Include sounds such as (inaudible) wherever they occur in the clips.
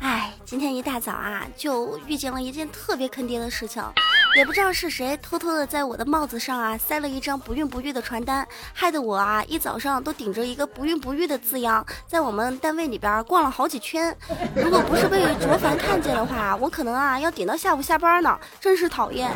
哎，今天一大早啊，就遇见了一件特别坑爹的事情，也不知道是谁偷偷的在我的帽子上啊塞了一张不孕不育的传单，害得我啊一早上都顶着一个不孕不育的字样，在我们单位里边逛了好几圈。如果不是被卓凡看见的话，我可能啊要顶到下午下班呢，真是讨厌。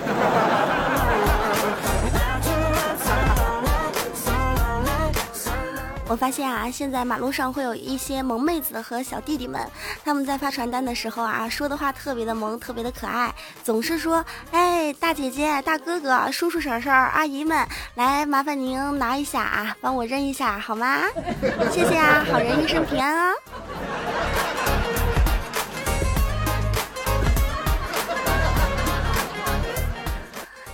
我发现啊，现在马路上会有一些萌妹子和小弟弟们，他们在发传单的时候啊，说的话特别的萌，特别的可爱，总是说：“哎，大姐姐、大哥哥、叔叔婶婶、阿姨们，来麻烦您拿一下啊，帮我扔一下好吗？谢谢啊，好人一生平安啊。”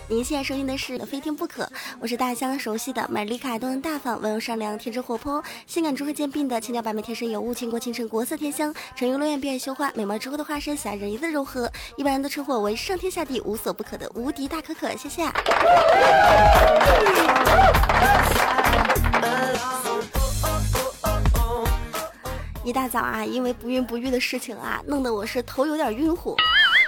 您现在收听的是《非听不可》，我是大家熟悉的美丽可爱、动人大方、温柔善良、天真活泼、性感中和兼并的千娇百媚、天生尤物、倾国倾城、国色天香、沉鱼落雁、闭月羞花、美貌之后的化身、侠人一的柔和，一般人都称呼我为上天下地无所不可的无敌大可可。谢谢。一大早啊，因为不孕不育的事情啊，弄得我是头有点晕乎。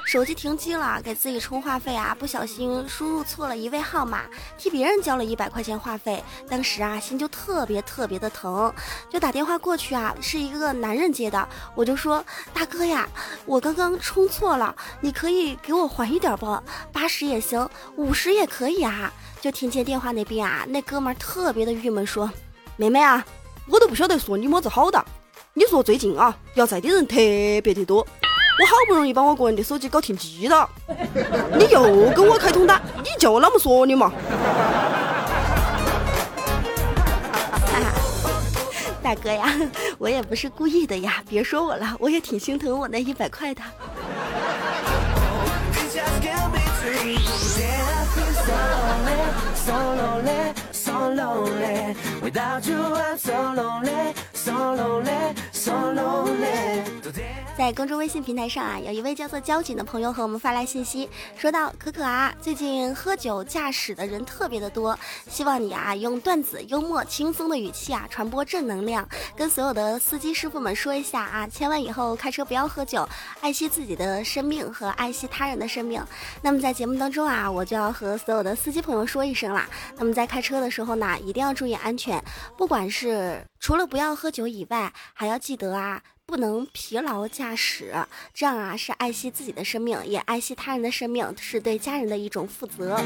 手机停机了，给自己充话费啊，不小心输入错了一位号码，替别人交了一百块钱话费，当时啊心就特别特别的疼，就打电话过去啊，是一个男人接的，我就说大哥呀，我刚刚充错了，你可以给我还一点不？八十也行，五十也可以啊。就听见电话那边啊，那哥们特别的郁闷说，妹妹啊，我都不晓得说你么子好的，你说最近啊要债的人特别的多。我好不容易把我个人的手机搞停机了，你又跟我开通打，你就那么说你嘛？(laughs) 大哥呀，我也不是故意的呀，别说我了，我也挺心疼我那一百块的。在公众微信平台上啊，有一位叫做交警的朋友和我们发来信息，说到可可啊，最近喝酒驾驶的人特别的多，希望你啊用段子、幽默、轻松的语气啊传播正能量，跟所有的司机师傅们说一下啊，千万以后开车不要喝酒，爱惜自己的生命和爱惜他人的生命。那么在节目当中啊，我就要和所有的司机朋友说一声啦，那么在开车的时候呢，一定要注意安全，不管是除了不要喝酒以外，还要记得啊。不能疲劳驾驶，这样啊是爱惜自己的生命，也爱惜他人的生命，是对家人的一种负责。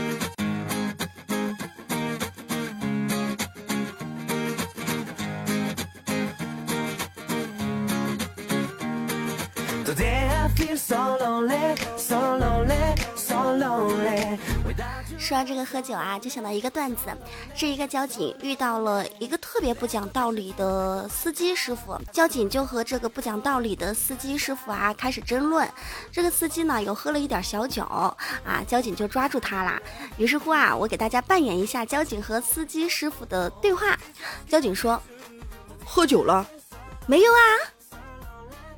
说到这个喝酒啊，就想到一个段子，是一个交警遇到了一个特别不讲道理的司机师傅，交警就和这个不讲道理的司机师傅啊开始争论。这个司机呢又喝了一点小酒啊，交警就抓住他啦。于是乎啊，我给大家扮演一下交警和司机师傅的对话。交警说：“喝酒了？没有啊，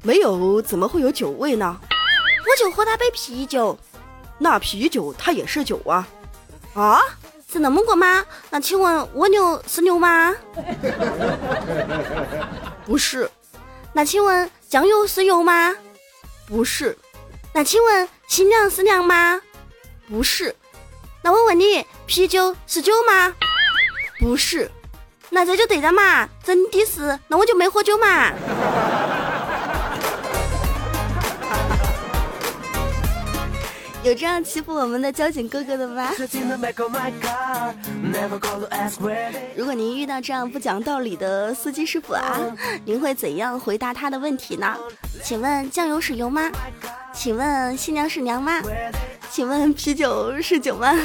没有，怎么会有酒味呢？我就喝他杯啤酒，那啤酒它也是酒啊。”啊，是那么个吗？那请问蜗牛是牛吗？(laughs) 不是。那请问酱油是油吗？不是。那请问新娘是娘吗？不是。那我问你，啤酒是酒吗？不是。那这就对了嘛，真的是，那我就没喝酒嘛。有这样欺负我们的交警哥哥的吗？如果您遇到这样不讲道理的司机师傅啊，您会怎样回答他的问题呢？请问酱油是油吗？请问新娘是娘吗？请问啤酒是酒吗？(laughs)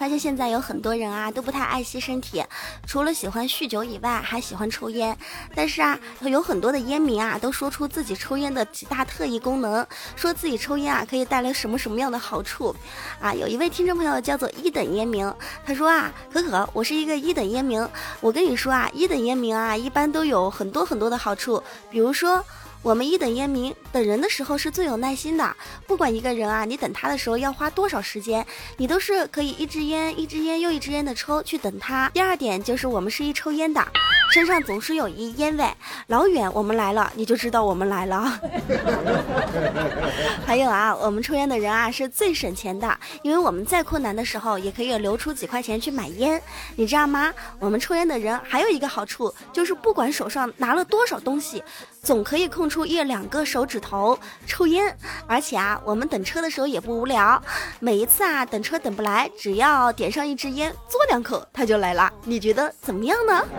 发现现在有很多人啊都不太爱惜身体，除了喜欢酗酒以外，还喜欢抽烟。但是啊，有很多的烟民啊都说出自己抽烟的几大特异功能，说自己抽烟啊可以带来什么什么样的好处。啊，有一位听众朋友叫做一等烟民，他说啊，可可，我是一个一等烟民，我跟你说啊，一等烟民啊一般都有很多很多的好处，比如说。我们一等烟民等人的时候是最有耐心的，不管一个人啊，你等他的时候要花多少时间，你都是可以一支烟一支烟又一支烟的抽去等他。第二点就是我们是一抽烟的，身上总是有一烟味，老远我们来了你就知道我们来了。(laughs) 还有啊，我们抽烟的人啊是最省钱的，因为我们再困难的时候也可以留出几块钱去买烟，你知道吗？我们抽烟的人还有一个好处就是不管手上拿了多少东西。总可以空出一两个手指头抽烟，而且啊，我们等车的时候也不无聊。每一次啊，等车等不来，只要点上一支烟，嘬两口，他就来了。你觉得怎么样呢？(laughs)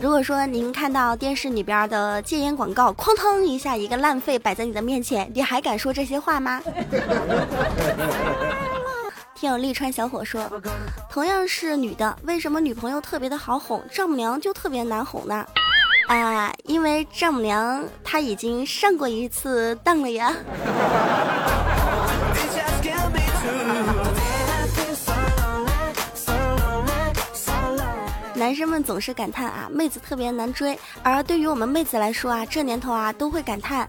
如果说您看到电视里边的戒烟广告，哐当一下一个烂肺摆在你的面前，你还敢说这些话吗？听友利川小伙说，同样是女的，为什么女朋友特别的好哄，丈母娘就特别难哄呢？啊，因为丈母娘她已经上过一次当了呀。男生们总是感叹啊，妹子特别难追，而对于我们妹子来说啊，这年头啊，都会感叹。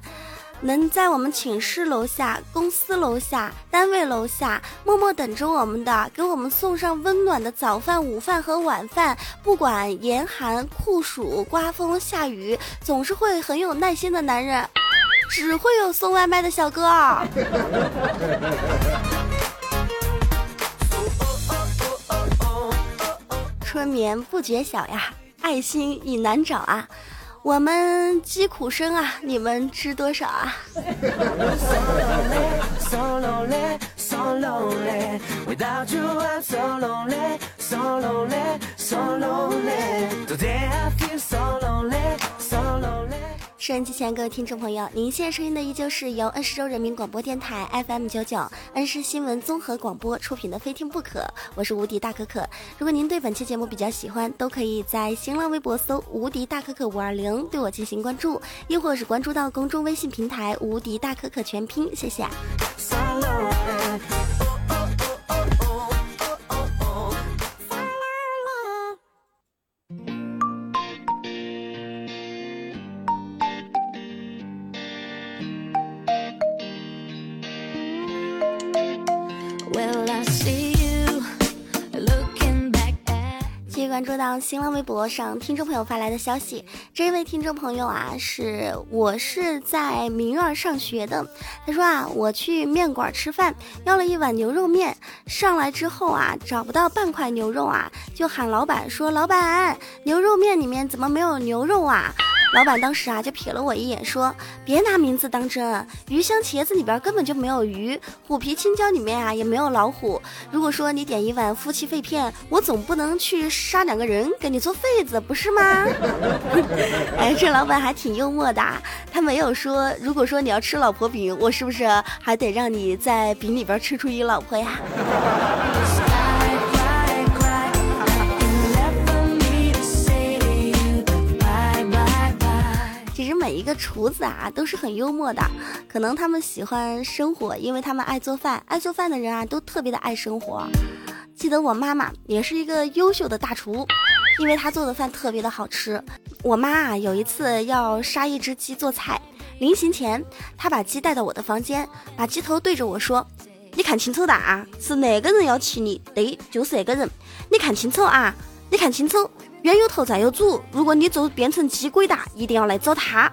能在我们寝室楼下、公司楼下、单位楼下默默等着我们的，给我们送上温暖的早饭、午饭和晚饭，不管严寒酷暑、刮风下雨，总是会很有耐心的男人，只会有送外卖的小哥。春眠不觉晓呀，爱心已难找啊。我们疾苦生啊，你们知多少啊？收音机前各位听众朋友，您现在收听的依旧是由恩施州人民广播电台 FM 九九恩施新闻综合广播出品的《非听不可》，我是无敌大可可。如果您对本期节目比较喜欢，都可以在新浪微博搜“无敌大可可五二零”对我进行关注，亦或是关注到公众微信平台“无敌大可可全拼”，谢谢。注到新浪微博上听众朋友发来的消息，这位听众朋友啊，是我是在明院上学的。他说啊，我去面馆吃饭，要了一碗牛肉面，上来之后啊，找不到半块牛肉啊，就喊老板说：“老板，牛肉面里面怎么没有牛肉啊？”老板当时啊就瞥了我一眼，说：“别拿名字当真，鱼香茄子里边根本就没有鱼，虎皮青椒里面啊也没有老虎。如果说你点一碗夫妻肺片，我总不能去杀两个人给你做肺子，不是吗？” (laughs) 哎，这老板还挺幽默的，他没有说，如果说你要吃老婆饼，我是不是还得让你在饼里边吃出一老婆呀？每一个厨子啊都是很幽默的，可能他们喜欢生活，因为他们爱做饭。爱做饭的人啊都特别的爱生活。记得我妈妈也是一个优秀的大厨，因为她做的饭特别的好吃。我妈啊有一次要杀一只鸡做菜，临行前她把鸡带到我的房间，把鸡头对着我说：“你看清楚的啊，是哪个人要骑你？对，就是那个人。你看清楚啊，你看清楚。”冤有头债有主，如果你就变成鸡鬼哒，一定要来找他，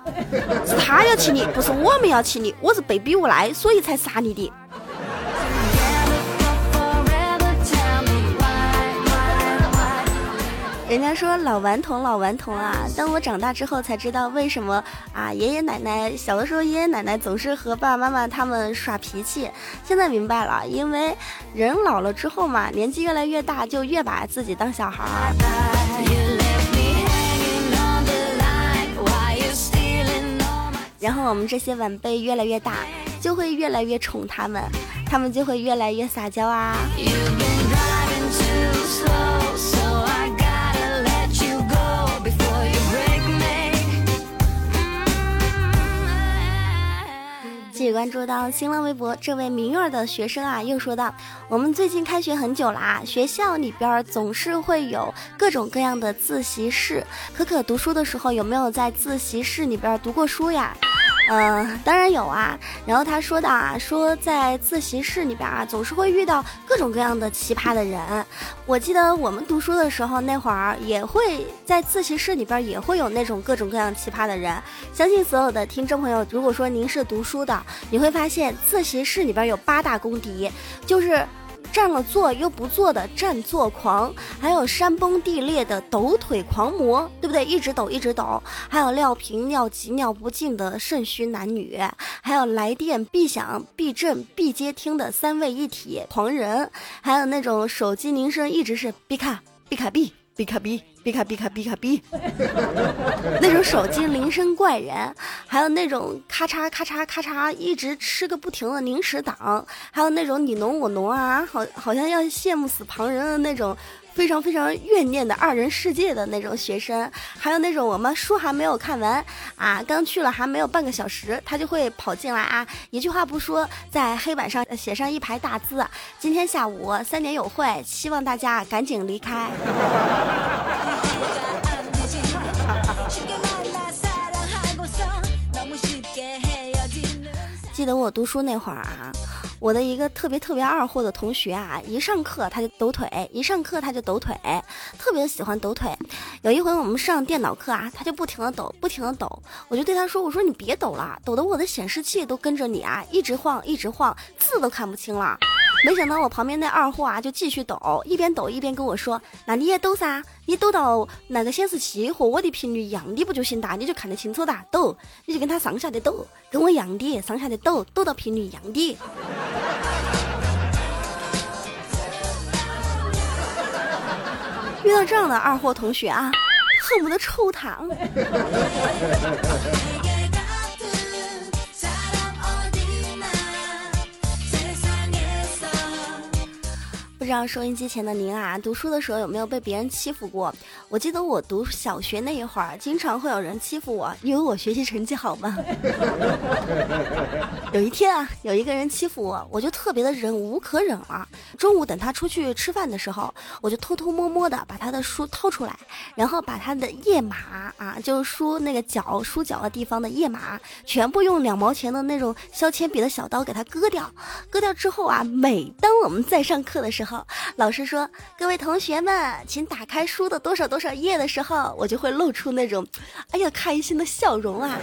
是他要气你，不是我们要气你，我是被逼无奈，所以才杀你的。人家说老顽童老顽童啊，当我长大之后才知道为什么啊爷爷奶奶小的时候爷爷奶奶总是和爸爸妈妈他们耍脾气，现在明白了，因为人老了之后嘛，年纪越来越大，就越把自己当小孩儿。然后我们这些晚辈越来越大，就会越来越宠他们，他们就会越来越撒娇啊。继续关注到新浪微博，这位明月的学生啊，又说道：“我们最近开学很久啦，学校里边总是会有各种各样的自习室。可可读书的时候有没有在自习室里边读过书呀？”嗯，当然有啊。然后他说的啊，说在自习室里边啊，总是会遇到各种各样的奇葩的人。我记得我们读书的时候，那会儿也会在自习室里边也会有那种各种各样奇葩的人。相信所有的听众朋友，如果说您是读书的，你会发现自习室里边有八大公敌，就是。占了座又不坐的占座狂，还有山崩地裂的抖腿狂魔，对不对？一直抖一直抖，还有尿频尿急尿不尽的肾虚男女，还有来电必响必震必接听的三位一体狂人，还有那种手机铃声一直是必卡必卡必。必卡必，比卡比卡比卡比，那种手机铃声怪人，还有那种咔嚓咔嚓咔嚓一直吃个不停的零食党，还有那种你侬我侬啊，好好像要羡慕死旁人的那种。非常非常怨念的二人世界的那种学生，还有那种我们书还没有看完啊，刚去了还没有半个小时，他就会跑进来啊，一句话不说，在黑板上写上一排大字：今天下午三点有会，希望大家赶紧离开。(laughs) 记得我读书那会儿啊。我的一个特别特别二货的同学啊，一上课他就抖腿，一上课他就抖腿，特别喜欢抖腿。有一回我们上电脑课啊，他就不停的抖，不停的抖。我就对他说：“我说你别抖了，抖得我的显示器都跟着你啊，一直晃，一直晃，字都看不清了。”没想到我旁边那二货啊，就继续抖，一边抖一边跟我说：“那你也抖噻，你抖到那个显示器和我的频率一样的不就行哒？你就看得清楚哒，抖，你就跟他上下的抖，跟我一样的上下的抖，抖到频率一样的。”遇到这样的二货同学啊，恨不得抽他。知道收音机前的您啊，读书的时候有没有被别人欺负过？我记得我读小学那一会儿，经常会有人欺负我，因为我学习成绩好嘛。(laughs) 有一天啊，有一个人欺负我，我就特别的忍无可忍了。中午等他出去吃饭的时候，我就偷偷摸摸的把他的书掏出来，然后把他的页码啊，就是书那个角书角的地方的页码，全部用两毛钱的那种削铅笔的小刀给他割掉。割掉之后啊，每当我们在上课的时候，老师说：“各位同学们，请打开书的多少多少页的时候，我就会露出那种，哎呀，开心的笑容啊！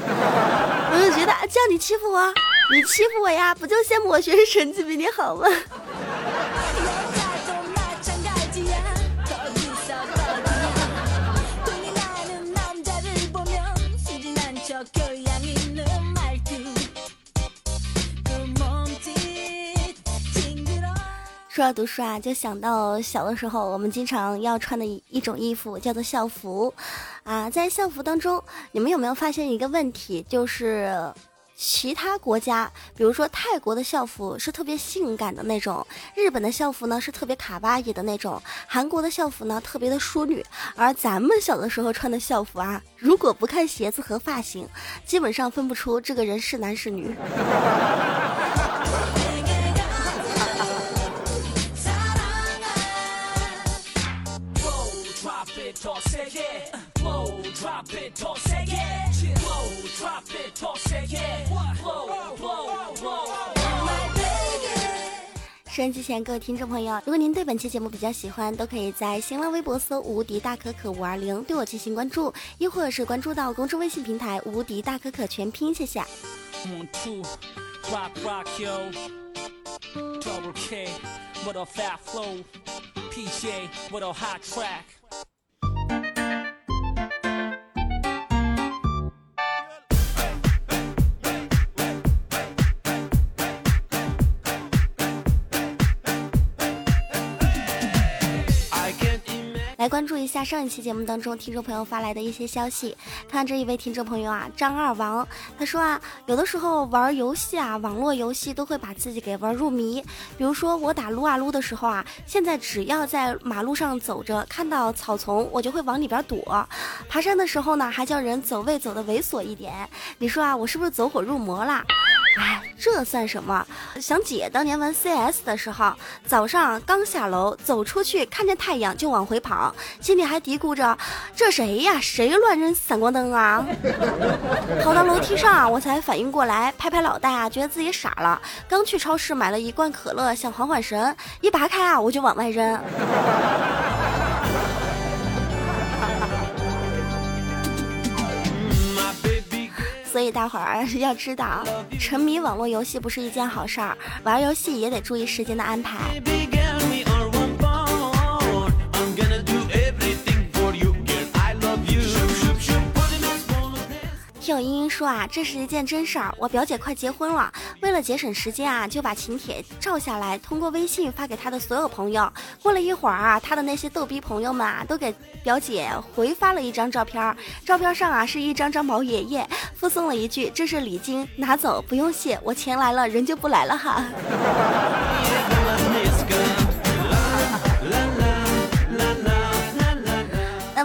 我就觉得，叫你欺负我，你欺负我呀，不就羡慕我学习成绩比你好吗？”说到读书啊，就想到小的时候，我们经常要穿的一一种衣服叫做校服，啊，在校服当中，你们有没有发现一个问题？就是其他国家，比如说泰国的校服是特别性感的那种，日本的校服呢是特别卡哇伊的那种，韩国的校服呢特别的淑女，而咱们小的时候穿的校服啊，如果不看鞋子和发型，基本上分不出这个人是男是女。(laughs) 收音机前各位听众朋友，如果您对本期节目比较喜欢，都可以在新浪微博搜“无敌大可可五二零”对我进行关注，亦或者是关注到公众微信平台“无敌大可可全拼”，谢谢。来关注一下上一期节目当中听众朋友发来的一些消息。看这一位听众朋友啊，张二王，他说啊，有的时候玩游戏啊，网络游戏都会把自己给玩入迷。比如说我打撸啊撸的时候啊，现在只要在马路上走着，看到草丛，我就会往里边躲。爬山的时候呢，还叫人走位走的猥琐一点。你说啊，我是不是走火入魔了？哎，这算什么？想姐当年玩 CS 的时候，早上刚下楼走出去，看见太阳就往回跑，心里还嘀咕着：这谁呀？谁乱扔闪光灯啊？跑到楼梯上，我才反应过来，拍拍脑袋啊，觉得自己傻了。刚去超市买了一罐可乐，想缓缓神，一拔开啊，我就往外扔。所以大伙儿要知道，沉迷网络游戏不是一件好事儿，玩游戏也得注意时间的安排。听有茵茵说啊，这是一件真事儿。我表姐快结婚了，为了节省时间啊，就把请帖照下来，通过微信发给她的所有朋友。过了一会儿啊，她的那些逗逼朋友们啊，都给表姐回发了一张照片，照片上啊是一张张毛爷爷，附送了一句：“这是礼金，拿走，不用谢。我钱来了，人就不来了哈。(laughs) ”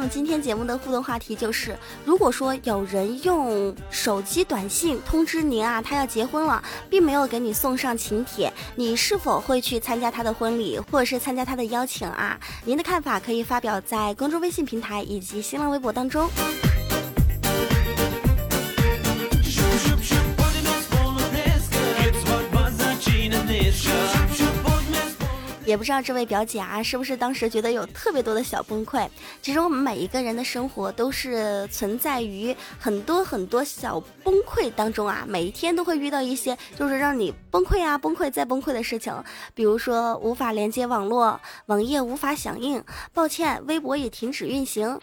今天节目的互动话题就是：如果说有人用手机短信通知您啊，他要结婚了，并没有给你送上请帖，你是否会去参加他的婚礼，或者是参加他的邀请啊？您的看法可以发表在公众微信平台以及新浪微博当中。也不知道这位表姐啊，是不是当时觉得有特别多的小崩溃？其实我们每一个人的生活都是存在于很多很多小崩溃当中啊，每一天都会遇到一些就是让你崩溃啊、崩溃再崩溃的事情，比如说无法连接网络，网页无法响应，抱歉，微博也停止运行。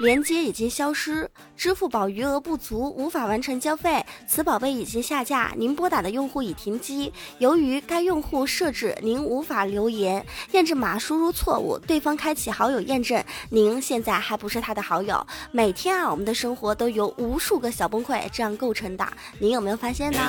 连接已经消失，支付宝余额不足，无法完成交费。此宝贝已经下架，您拨打的用户已停机。由于该用户设置您无法留言，验证码输入错误，对方开启好友验证，您现在还不是他的好友。每天啊，我们的生活都由无数个小崩溃这样构成的，您有没有发现呢？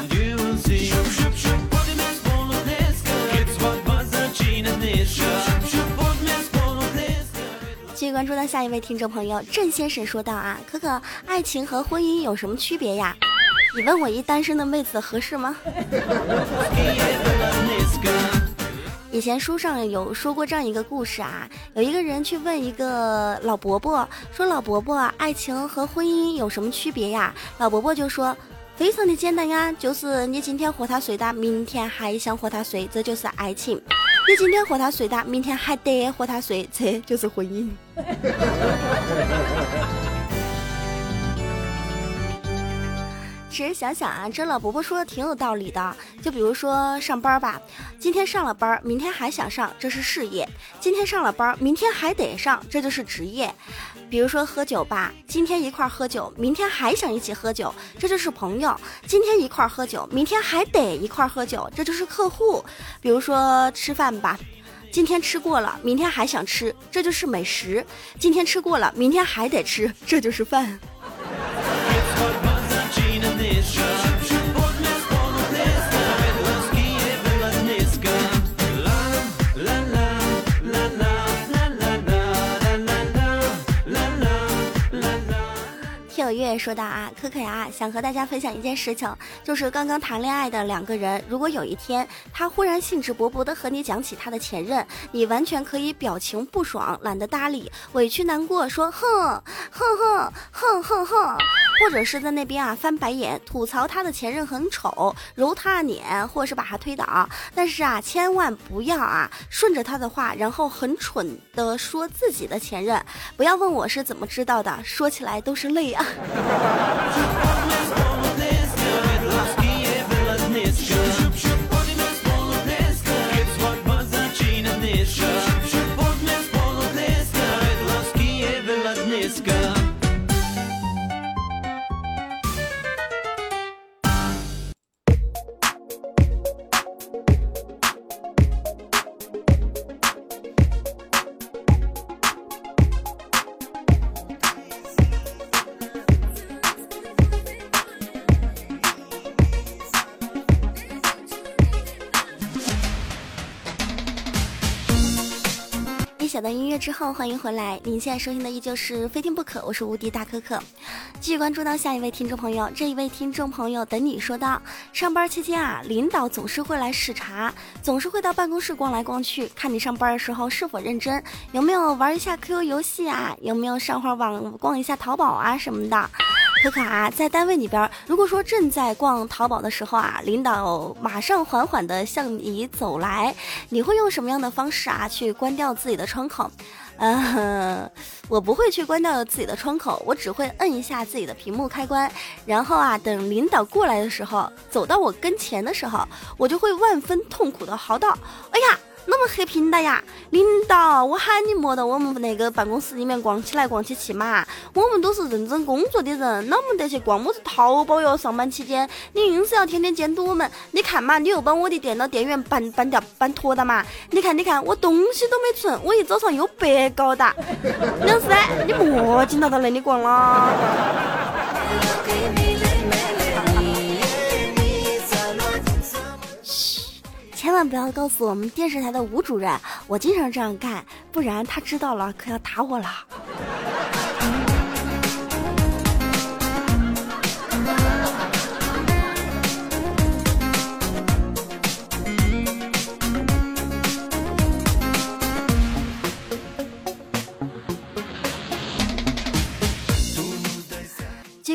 续关注到下一位听众朋友郑先生说道啊，可可，爱情和婚姻有什么区别呀？你问我一单身的妹子合适吗？以前书上有说过这样一个故事啊，有一个人去问一个老伯伯，说老伯伯，爱情和婚姻有什么区别呀？老伯伯就说，非常的简单呀，就是你今天和他睡的，明天还想和他睡，这就是爱情。你今天和他睡他，明天还得和他睡，这就是婚姻。(laughs) 其实想想啊，这老伯伯说的挺有道理的。就比如说上班吧，今天上了班，明天还想上，这是事业；今天上了班，明天还得上，这就是职业。比如说喝酒吧，今天一块喝酒，明天还想一起喝酒，这就是朋友；今天一块喝酒，明天还得一块喝酒，这就是客户。比如说吃饭吧，今天吃过了，明天还想吃，这就是美食；今天吃过了，明天还得吃，这就是饭。说道啊，可可呀，想和大家分享一件事情，就是刚刚谈恋爱的两个人，如果有一天他忽然兴致勃勃的和你讲起他的前任，你完全可以表情不爽，懒得搭理，委屈难过，说哼哼哼哼哼哼，或者是在那边啊翻白眼，吐槽他的前任很丑，揉他脸，或是把他推倒。但是啊，千万不要啊顺着他的话，然后很蠢的说自己的前任。不要问我是怎么知道的，说起来都是泪啊。Just one last (laughs) 之后，欢迎回来。您现在收听的依旧是《非听不可》，我是无敌大可可。继续关注到下一位听众朋友，这一位听众朋友等你说道：上班期间啊，领导总是会来视察，总是会到办公室逛来逛去，看你上班的时候是否认真，有没有玩一下 QQ 游戏啊，有没有上会网逛一下淘宝啊什么的。可可啊，在单位里边，如果说正在逛淘宝的时候啊，领导马上缓缓的向你走来，你会用什么样的方式啊去关掉自己的窗口？嗯，我不会去关掉自己的窗口，我只会摁一下自己的屏幕开关，然后啊，等领导过来的时候，走到我跟前的时候，我就会万分痛苦的嚎道：“哎呀！”那么黑屏的呀，领导，我喊你莫到我们那个办公室里面逛起来逛起去嘛，我们都是认真工作的人，哪么得去逛么子淘宝哟？上班期间你硬是要天天监督我们，你看嘛，你又把我的电脑电源搬搬掉搬脱了嘛？你看你看，我东西都没存，我一早上又白搞的，(laughs) 梁思，你莫紧到到那里逛了。千万不要告诉我们电视台的吴主任，我经常这样干，不然他知道了可要打我了。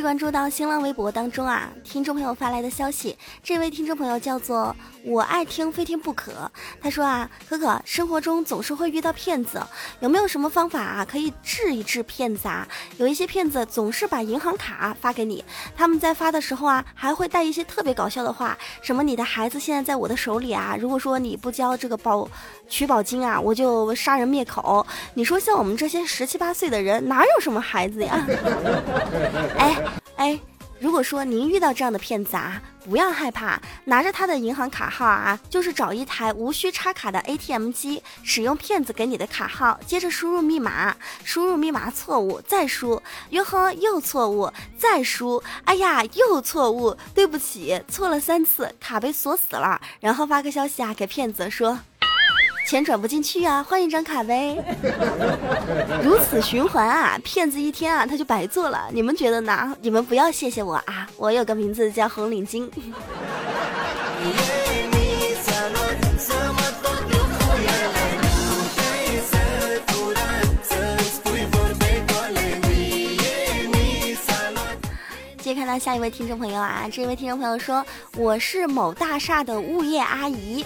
关注到新浪微博当中啊，听众朋友发来的消息，这位听众朋友叫做我爱听非听不可。他说啊，可可，生活中总是会遇到骗子，有没有什么方法啊，可以治一治骗子啊？有一些骗子总是把银行卡发给你，他们在发的时候啊，还会带一些特别搞笑的话，什么你的孩子现在在我的手里啊，如果说你不交这个保取保金啊，我就杀人灭口。你说像我们这些十七八岁的人，哪有什么孩子呀？(laughs) 哎。哎，如果说您遇到这样的骗子啊，不要害怕，拿着他的银行卡号啊，就是找一台无需插卡的 ATM 机，使用骗子给你的卡号，接着输入密码，输入密码错误，再输，哟呵，又错误，再输，哎呀，又错误，对不起，错了三次，卡被锁死了，然后发个消息啊给骗子说。钱转不进去啊，换一张卡呗。(laughs) 如此循环啊，骗子一天啊他就白做了。你们觉得呢？你们不要谢谢我啊，我有个名字叫红领巾。(laughs) 接看到下一位听众朋友啊，这位听众朋友说我是某大厦的物业阿姨。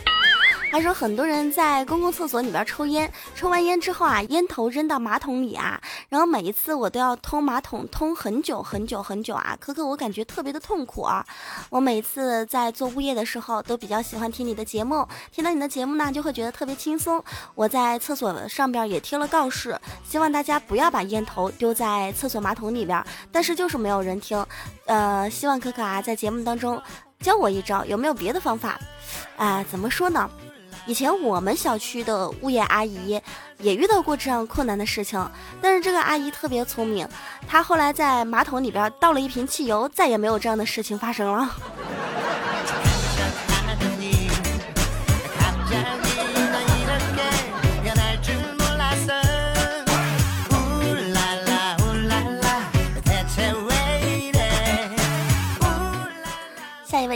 他说，很多人在公共厕所里边抽烟，抽完烟之后啊，烟头扔到马桶里啊，然后每一次我都要通马桶通很久很久很久啊，可可我感觉特别的痛苦啊。我每次在做物业的时候，都比较喜欢听你的节目，听到你的节目呢，就会觉得特别轻松。我在厕所上边也贴了告示，希望大家不要把烟头丢在厕所马桶里边，但是就是没有人听。呃，希望可可啊，在节目当中教我一招，有没有别的方法？啊，怎么说呢？以前我们小区的物业阿姨也遇到过这样困难的事情，但是这个阿姨特别聪明，她后来在马桶里边倒了一瓶汽油，再也没有这样的事情发生了。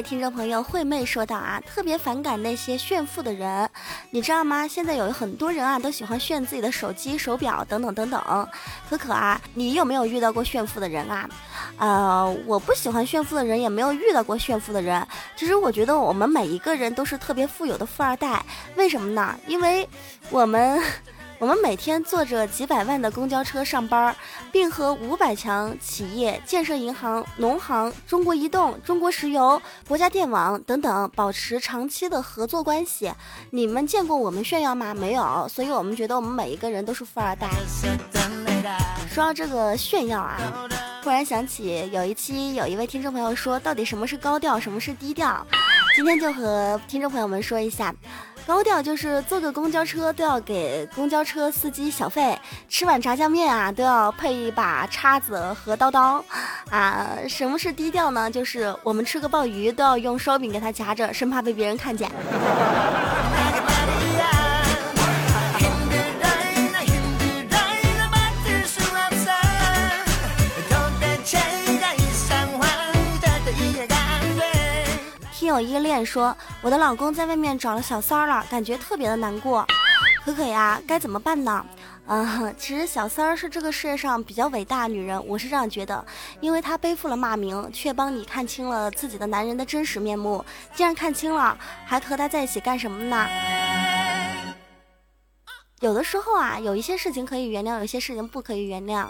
听众朋友惠妹说道啊，特别反感那些炫富的人，你知道吗？现在有很多人啊，都喜欢炫自己的手机、手表等等等等。可可啊，你有没有遇到过炫富的人啊？呃，我不喜欢炫富的人，也没有遇到过炫富的人。其实我觉得我们每一个人都是特别富有的富二代，为什么呢？因为我们。我们每天坐着几百万的公交车上班，并和五百强企业、建设银行、农行、中国移动、中国石油、国家电网等等保持长期的合作关系。你们见过我们炫耀吗？没有，所以我们觉得我们每一个人都是富二代。说到这个炫耀啊，突然想起有一期有一位听众朋友说，到底什么是高调，什么是低调？今天就和听众朋友们说一下。高调就是坐个公交车都要给公交车司机小费，吃碗炸酱面啊都要配一把叉子和刀刀，啊，什么是低调呢？就是我们吃个鲍鱼都要用烧饼给它夹着，生怕被别人看见。我依恋说，我的老公在外面找了小三儿了，感觉特别的难过。可可呀，该怎么办呢？嗯，其实小三儿是这个世界上比较伟大的女人，我是这样觉得，因为她背负了骂名，却帮你看清了自己的男人的真实面目。既然看清了，还和他在一起干什么呢？有的时候啊，有一些事情可以原谅，有些事情不可以原谅。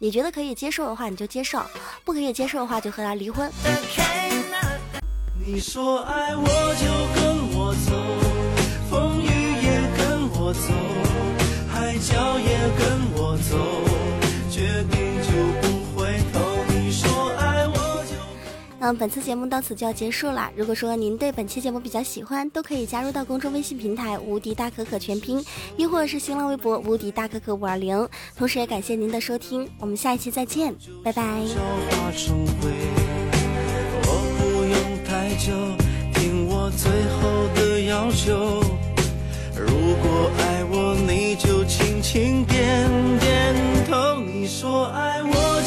你觉得可以接受的话，你就接受；不可以接受的话，就和他离婚。你说爱我就跟我走，风雨也跟我走，海角也跟我走，决定就不回头。嗯，本次节目到此就要结束了。如果说您对本期节目比较喜欢，都可以加入到公众微信平台“无敌大可可全拼”，亦或者是新浪微博“无敌大可可五二零”。同时也感谢您的收听，我们下一期再见，拜拜。就听我最后的要求如果爱我你就轻轻点点头你说爱我